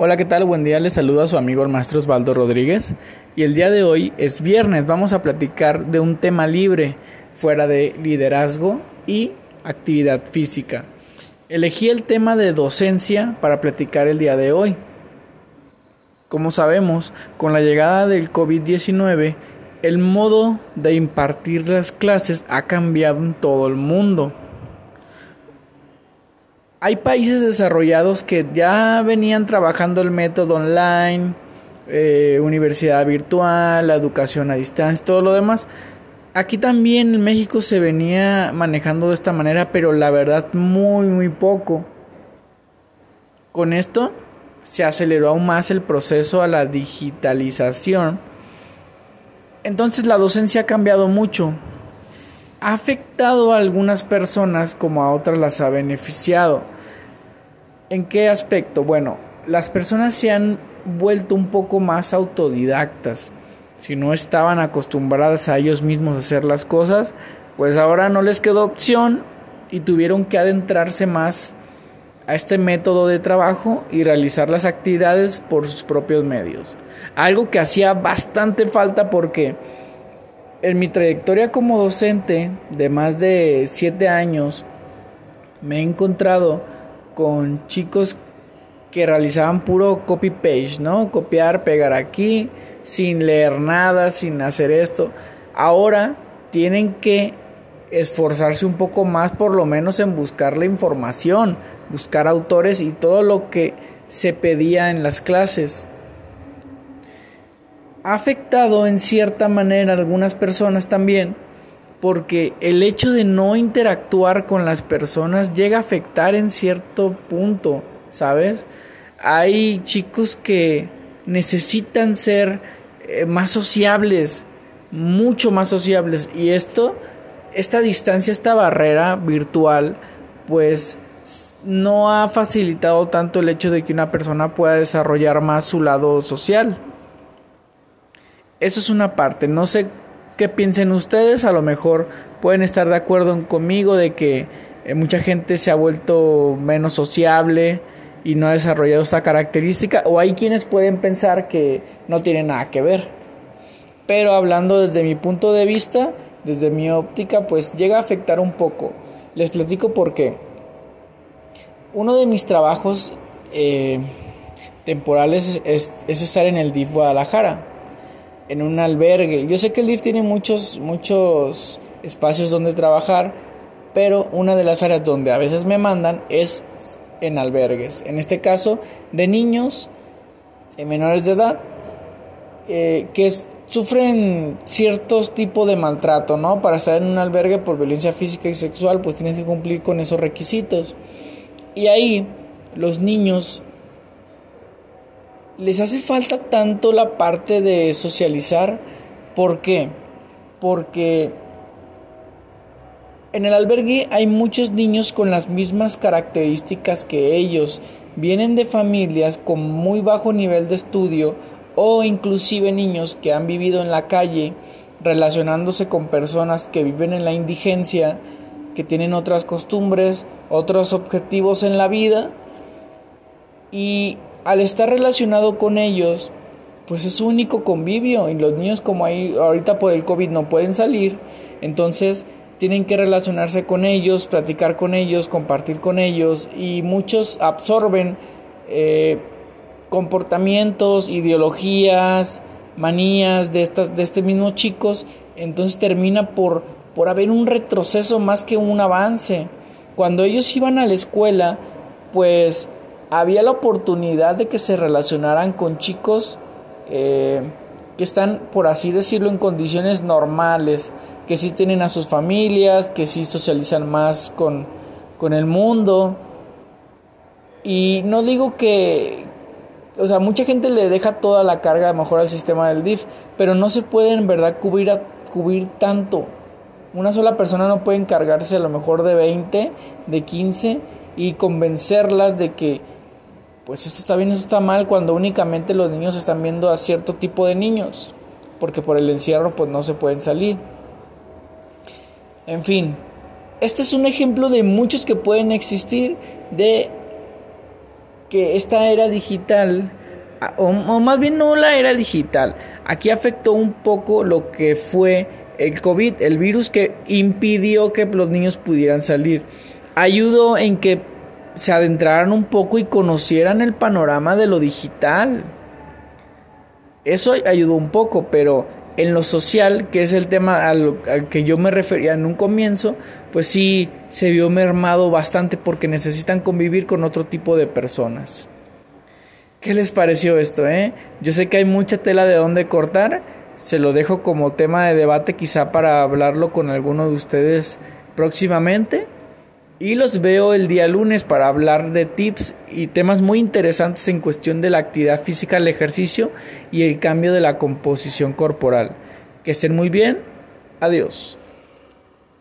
Hola, ¿qué tal? Buen día, les saludo a su amigo el maestro Osvaldo Rodríguez y el día de hoy es viernes, vamos a platicar de un tema libre fuera de liderazgo y actividad física. Elegí el tema de docencia para platicar el día de hoy. Como sabemos, con la llegada del COVID-19, el modo de impartir las clases ha cambiado en todo el mundo hay países desarrollados que ya venían trabajando el método online, eh, universidad virtual, la educación a distancia, todo lo demás. Aquí también en México se venía manejando de esta manera, pero la verdad muy, muy poco. Con esto se aceleró aún más el proceso a la digitalización. Entonces la docencia ha cambiado mucho ha afectado a algunas personas como a otras las ha beneficiado. ¿En qué aspecto? Bueno, las personas se han vuelto un poco más autodidactas. Si no estaban acostumbradas a ellos mismos a hacer las cosas, pues ahora no les quedó opción y tuvieron que adentrarse más a este método de trabajo y realizar las actividades por sus propios medios. Algo que hacía bastante falta porque en mi trayectoria como docente de más de 7 años, me he encontrado con chicos que realizaban puro copy page, ¿no? Copiar, pegar aquí, sin leer nada, sin hacer esto. Ahora tienen que esforzarse un poco más, por lo menos en buscar la información, buscar autores y todo lo que se pedía en las clases ha afectado en cierta manera a algunas personas también, porque el hecho de no interactuar con las personas llega a afectar en cierto punto, ¿sabes? Hay chicos que necesitan ser eh, más sociables, mucho más sociables, y esto, esta distancia, esta barrera virtual, pues no ha facilitado tanto el hecho de que una persona pueda desarrollar más su lado social. Eso es una parte. No sé qué piensen ustedes. A lo mejor pueden estar de acuerdo conmigo de que eh, mucha gente se ha vuelto menos sociable y no ha desarrollado esta característica. O hay quienes pueden pensar que no tiene nada que ver. Pero hablando desde mi punto de vista, desde mi óptica, pues llega a afectar un poco. Les platico por qué. Uno de mis trabajos eh, temporales es, es estar en el DIF Guadalajara en un albergue. Yo sé que el DIF tiene muchos, muchos espacios donde trabajar, pero una de las áreas donde a veces me mandan es en albergues. En este caso, de niños eh, menores de edad eh, que sufren ciertos tipos de maltrato, ¿no? Para estar en un albergue por violencia física y sexual, pues tienes que cumplir con esos requisitos. Y ahí los niños les hace falta tanto la parte de socializar. ¿Por qué? Porque en el albergue hay muchos niños con las mismas características que ellos. Vienen de familias con muy bajo nivel de estudio o inclusive niños que han vivido en la calle relacionándose con personas que viven en la indigencia, que tienen otras costumbres, otros objetivos en la vida y al estar relacionado con ellos, pues es su único convivio y los niños como ahí ahorita por el COVID no pueden salir, entonces tienen que relacionarse con ellos, platicar con ellos, compartir con ellos y muchos absorben eh, comportamientos, ideologías, manías de estas de este mismo chicos, entonces termina por por haber un retroceso más que un avance. Cuando ellos iban a la escuela, pues había la oportunidad de que se relacionaran con chicos eh, que están, por así decirlo, en condiciones normales, que sí tienen a sus familias, que sí socializan más con, con el mundo. Y no digo que, o sea, mucha gente le deja toda la carga a lo mejor al sistema del DIF, pero no se puede en verdad cubrir, a, cubrir tanto. Una sola persona no puede encargarse a lo mejor de 20, de 15 y convencerlas de que pues esto está bien, esto está mal cuando únicamente los niños están viendo a cierto tipo de niños, porque por el encierro pues no se pueden salir. En fin, este es un ejemplo de muchos que pueden existir de que esta era digital, o, más bien no la era digital, aquí afectó un poco lo que fue el COVID, el virus que impidió que los niños pudieran salir. Ayudó en que se adentraran un poco y conocieran el panorama de lo digital. Eso ayudó un poco, pero en lo social, que es el tema al, que yo me refería en un comienzo, pues sí se vio mermado bastante porque necesitan convivir con otro tipo de personas. ¿Qué les pareció esto, eh? Yo sé que hay mucha tela de dónde cortar, se lo dejo como tema de debate quizá para hablarlo con alguno de ustedes próximamente. Y los veo el día lunes para hablar de tips y temas muy interesantes en cuestión de la actividad física, el ejercicio y el cambio de la composición corporal. Que estén muy bien. Adiós.